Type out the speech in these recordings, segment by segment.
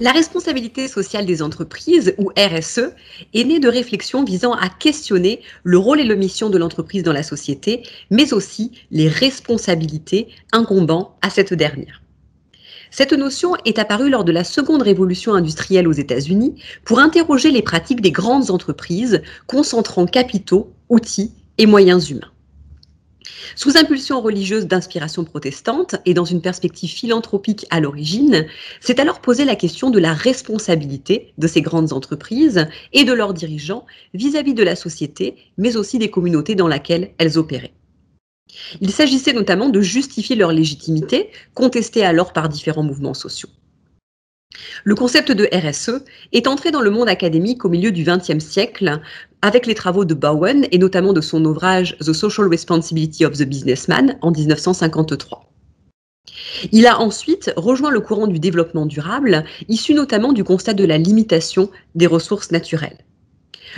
La responsabilité sociale des entreprises, ou RSE, est née de réflexions visant à questionner le rôle et la mission de l'entreprise dans la société, mais aussi les responsabilités incombant à cette dernière. Cette notion est apparue lors de la seconde révolution industrielle aux États-Unis pour interroger les pratiques des grandes entreprises concentrant capitaux, outils et moyens humains. Sous impulsion religieuse d'inspiration protestante et dans une perspective philanthropique à l'origine, s'est alors posé la question de la responsabilité de ces grandes entreprises et de leurs dirigeants vis-à-vis de la société, mais aussi des communautés dans lesquelles elles opéraient. Il s'agissait notamment de justifier leur légitimité, contestée alors par différents mouvements sociaux. Le concept de RSE est entré dans le monde académique au milieu du XXe siècle avec les travaux de Bowen et notamment de son ouvrage The Social Responsibility of the Businessman en 1953. Il a ensuite rejoint le courant du développement durable, issu notamment du constat de la limitation des ressources naturelles.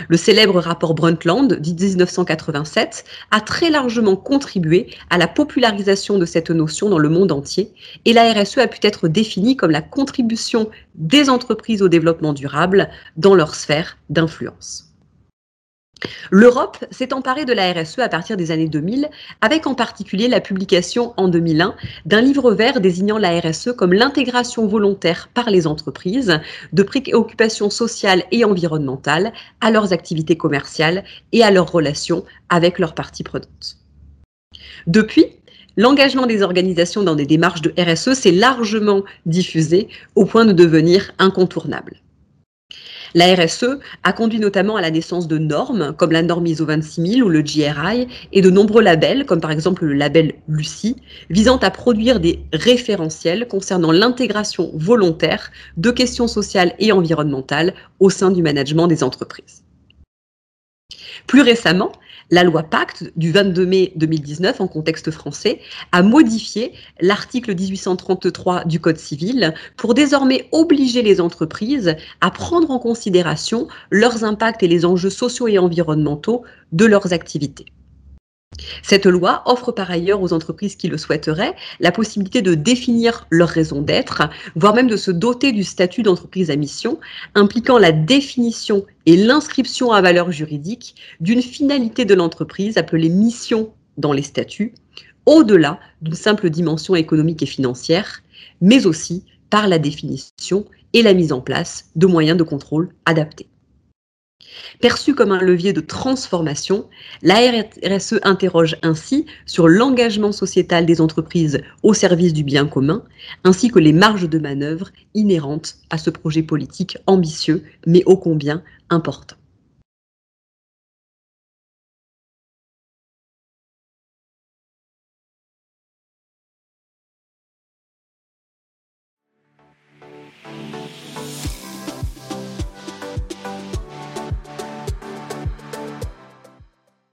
Le célèbre rapport Brundtland, dit 1987, a très largement contribué à la popularisation de cette notion dans le monde entier et la RSE a pu être définie comme la contribution des entreprises au développement durable dans leur sphère d'influence. L'Europe s'est emparée de la RSE à partir des années 2000, avec en particulier la publication en 2001 d'un livre vert désignant la RSE comme l'intégration volontaire par les entreprises de préoccupations sociales et environnementales à leurs activités commerciales et à leurs relations avec leurs parties prenantes. Depuis, l'engagement des organisations dans des démarches de RSE s'est largement diffusé au point de devenir incontournable. La RSE a conduit notamment à la naissance de normes comme la norme ISO 26000 ou le GRI et de nombreux labels comme par exemple le label Lucie visant à produire des référentiels concernant l'intégration volontaire de questions sociales et environnementales au sein du management des entreprises. Plus récemment, la loi Pacte du 22 mai 2019, en contexte français, a modifié l'article 1833 du Code civil pour désormais obliger les entreprises à prendre en considération leurs impacts et les enjeux sociaux et environnementaux de leurs activités. Cette loi offre par ailleurs aux entreprises qui le souhaiteraient la possibilité de définir leur raison d'être, voire même de se doter du statut d'entreprise à mission, impliquant la définition et l'inscription à valeur juridique d'une finalité de l'entreprise appelée mission dans les statuts, au-delà d'une simple dimension économique et financière, mais aussi par la définition et la mise en place de moyens de contrôle adaptés. Perçue comme un levier de transformation, la RSE interroge ainsi sur l'engagement sociétal des entreprises au service du bien commun, ainsi que les marges de manœuvre inhérentes à ce projet politique ambitieux, mais ô combien important.